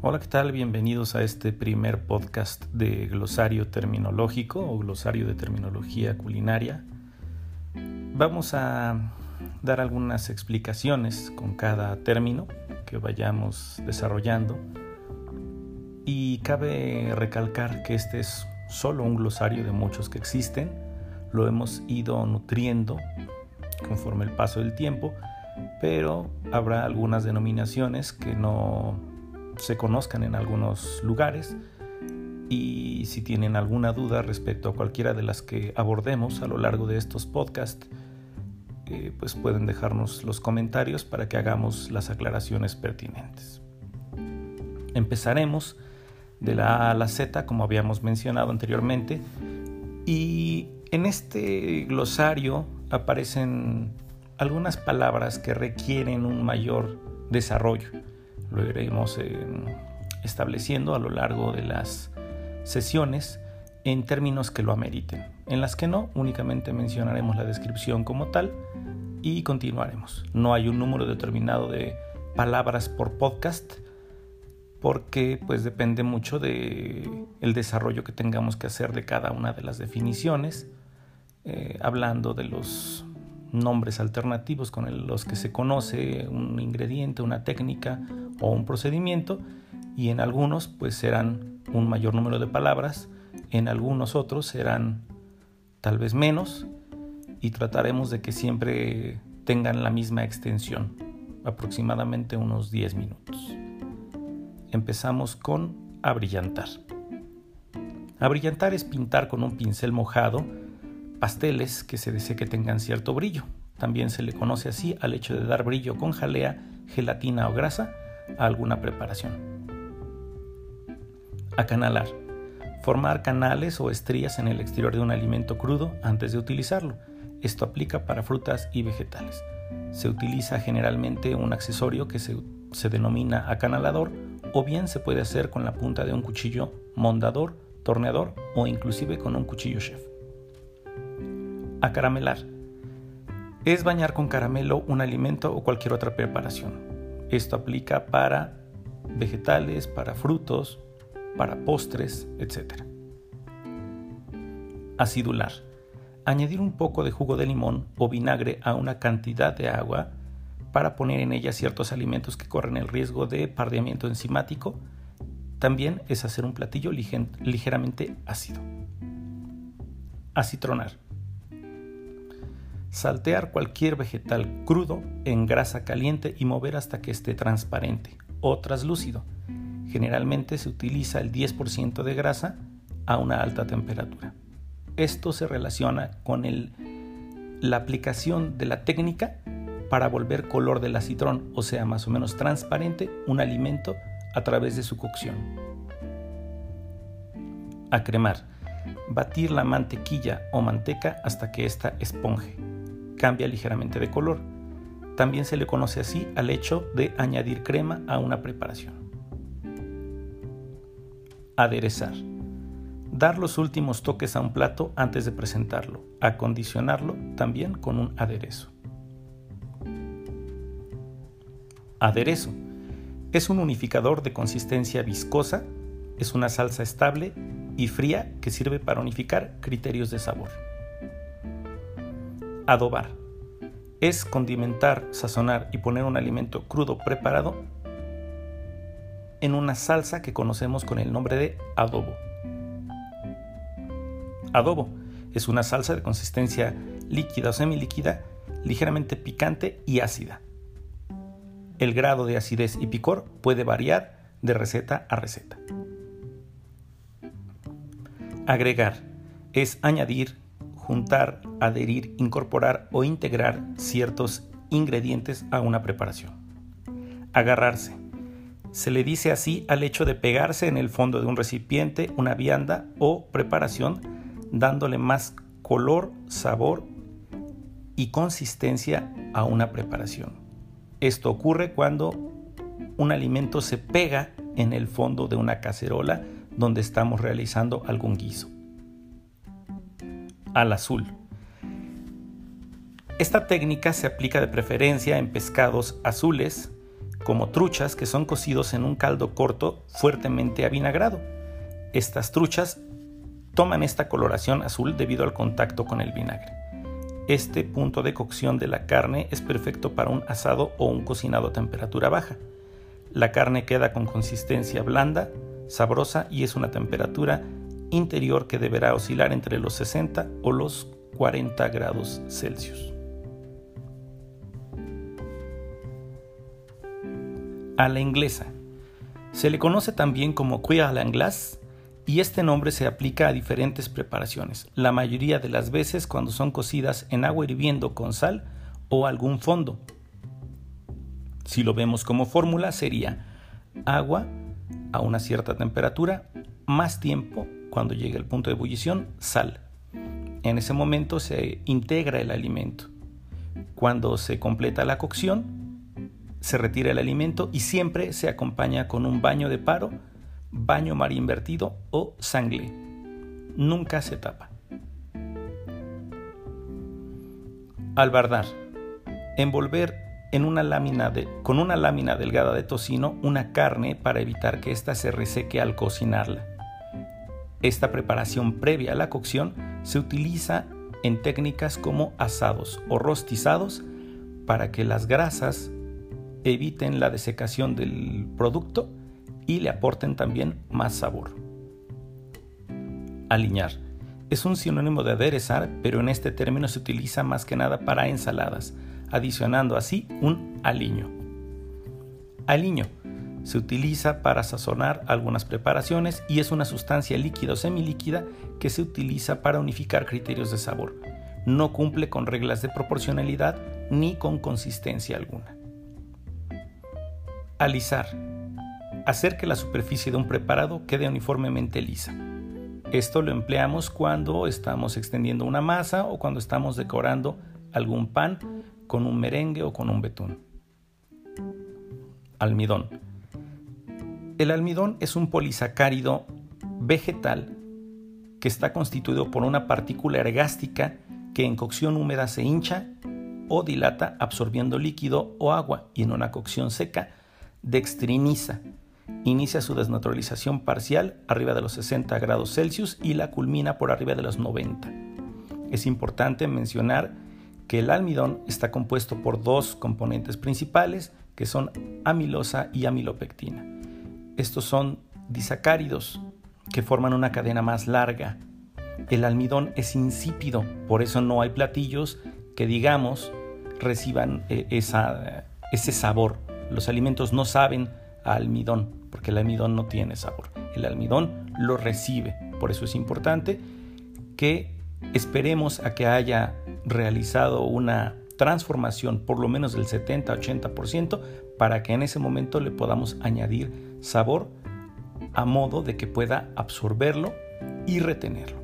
Hola, ¿qué tal? Bienvenidos a este primer podcast de glosario terminológico o glosario de terminología culinaria. Vamos a dar algunas explicaciones con cada término que vayamos desarrollando y cabe recalcar que este es solo un glosario de muchos que existen, lo hemos ido nutriendo conforme el paso del tiempo, pero habrá algunas denominaciones que no se conozcan en algunos lugares y si tienen alguna duda respecto a cualquiera de las que abordemos a lo largo de estos podcasts, eh, pues pueden dejarnos los comentarios para que hagamos las aclaraciones pertinentes. Empezaremos de la A a la Z, como habíamos mencionado anteriormente, y en este glosario aparecen algunas palabras que requieren un mayor desarrollo lo iremos eh, estableciendo a lo largo de las sesiones en términos que lo ameriten. En las que no, únicamente mencionaremos la descripción como tal y continuaremos. No hay un número determinado de palabras por podcast porque pues depende mucho de el desarrollo que tengamos que hacer de cada una de las definiciones, eh, hablando de los nombres alternativos con los que se conoce un ingrediente, una técnica o un procedimiento y en algunos pues serán un mayor número de palabras, en algunos otros serán tal vez menos y trataremos de que siempre tengan la misma extensión, aproximadamente unos 10 minutos. Empezamos con abrillantar. Abrillantar es pintar con un pincel mojado pasteles que se desee que tengan cierto brillo. También se le conoce así al hecho de dar brillo con jalea, gelatina o grasa alguna preparación. Acanalar. Formar canales o estrías en el exterior de un alimento crudo antes de utilizarlo. Esto aplica para frutas y vegetales. Se utiliza generalmente un accesorio que se, se denomina acanalador o bien se puede hacer con la punta de un cuchillo mondador, torneador o inclusive con un cuchillo chef. Acaramelar. Es bañar con caramelo un alimento o cualquier otra preparación. Esto aplica para vegetales, para frutos, para postres, etc. Acidular. Añadir un poco de jugo de limón o vinagre a una cantidad de agua para poner en ella ciertos alimentos que corren el riesgo de pardeamiento enzimático. También es hacer un platillo ligeramente ácido. Acitronar Saltear cualquier vegetal crudo en grasa caliente y mover hasta que esté transparente o traslúcido. Generalmente se utiliza el 10% de grasa a una alta temperatura. Esto se relaciona con la aplicación de la técnica para volver color del acitrón, o sea, más o menos transparente, un alimento a través de su cocción. Acremar. Batir la mantequilla o manteca hasta que ésta esponje cambia ligeramente de color. También se le conoce así al hecho de añadir crema a una preparación. Aderezar. Dar los últimos toques a un plato antes de presentarlo. Acondicionarlo también con un aderezo. Aderezo. Es un unificador de consistencia viscosa, es una salsa estable y fría que sirve para unificar criterios de sabor. Adobar. Es condimentar, sazonar y poner un alimento crudo preparado en una salsa que conocemos con el nombre de adobo. Adobo es una salsa de consistencia líquida o semilíquida, ligeramente picante y ácida. El grado de acidez y picor puede variar de receta a receta. Agregar es añadir, juntar, adherir, incorporar o integrar ciertos ingredientes a una preparación. Agarrarse. Se le dice así al hecho de pegarse en el fondo de un recipiente, una vianda o preparación, dándole más color, sabor y consistencia a una preparación. Esto ocurre cuando un alimento se pega en el fondo de una cacerola donde estamos realizando algún guiso al azul. Esta técnica se aplica de preferencia en pescados azules como truchas que son cocidos en un caldo corto fuertemente avinagrado. Estas truchas toman esta coloración azul debido al contacto con el vinagre. Este punto de cocción de la carne es perfecto para un asado o un cocinado a temperatura baja. La carne queda con consistencia blanda, sabrosa y es una temperatura interior que deberá oscilar entre los 60 o los 40 grados Celsius. A la inglesa. Se le conoce también como cuir à l'anglaise y este nombre se aplica a diferentes preparaciones, la mayoría de las veces cuando son cocidas en agua hirviendo con sal o algún fondo. Si lo vemos como fórmula sería agua a una cierta temperatura, más tiempo cuando llegue el punto de ebullición, sal. En ese momento se integra el alimento. Cuando se completa la cocción, se retira el alimento y siempre se acompaña con un baño de paro baño mar invertido o sangle. Nunca se tapa. Albardar. Envolver en una lámina con una lámina delgada de tocino una carne para evitar que ésta se reseque al cocinarla. Esta preparación previa a la cocción se utiliza en técnicas como asados o rostizados para que las grasas eviten la desecación del producto y le aporten también más sabor. Aliñar. Es un sinónimo de aderezar, pero en este término se utiliza más que nada para ensaladas, adicionando así un aliño. Aliño. Se utiliza para sazonar algunas preparaciones y es una sustancia líquida o semilíquida que se utiliza para unificar criterios de sabor. No cumple con reglas de proporcionalidad ni con consistencia alguna. Alisar hacer que la superficie de un preparado quede uniformemente lisa. Esto lo empleamos cuando estamos extendiendo una masa o cuando estamos decorando algún pan con un merengue o con un betún. Almidón. El almidón es un polisacárido vegetal que está constituido por una partícula ergástica que en cocción húmeda se hincha o dilata absorbiendo líquido o agua y en una cocción seca dextriniza inicia su desnaturalización parcial arriba de los 60 grados Celsius y la culmina por arriba de los 90. Es importante mencionar que el almidón está compuesto por dos componentes principales que son amilosa y amilopectina. Estos son disacáridos que forman una cadena más larga. El almidón es insípido, por eso no hay platillos que digamos reciban eh, ese sabor. Los alimentos no saben a almidón porque el almidón no tiene sabor. El almidón lo recibe. Por eso es importante que esperemos a que haya realizado una transformación por lo menos del 70-80% para que en ese momento le podamos añadir sabor a modo de que pueda absorberlo y retenerlo.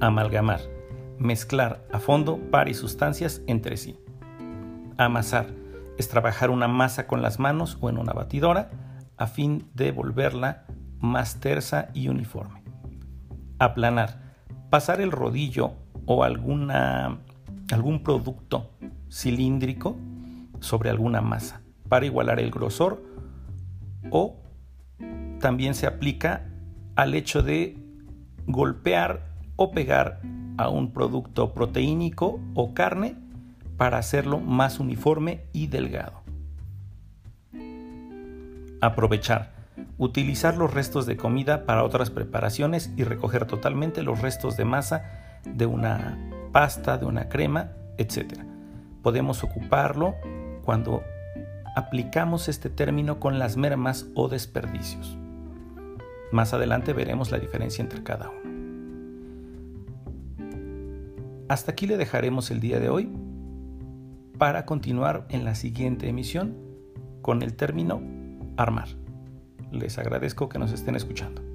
Amalgamar. Mezclar a fondo par y sustancias entre sí. Amasar es trabajar una masa con las manos o en una batidora a fin de volverla más tersa y uniforme. Aplanar. Pasar el rodillo o alguna, algún producto cilíndrico sobre alguna masa para igualar el grosor o también se aplica al hecho de golpear o pegar a un producto proteínico o carne para hacerlo más uniforme y delgado. Aprovechar. Utilizar los restos de comida para otras preparaciones y recoger totalmente los restos de masa de una pasta, de una crema, etc. Podemos ocuparlo cuando aplicamos este término con las mermas o desperdicios. Más adelante veremos la diferencia entre cada uno. Hasta aquí le dejaremos el día de hoy para continuar en la siguiente emisión con el término armar. Les agradezco que nos estén escuchando.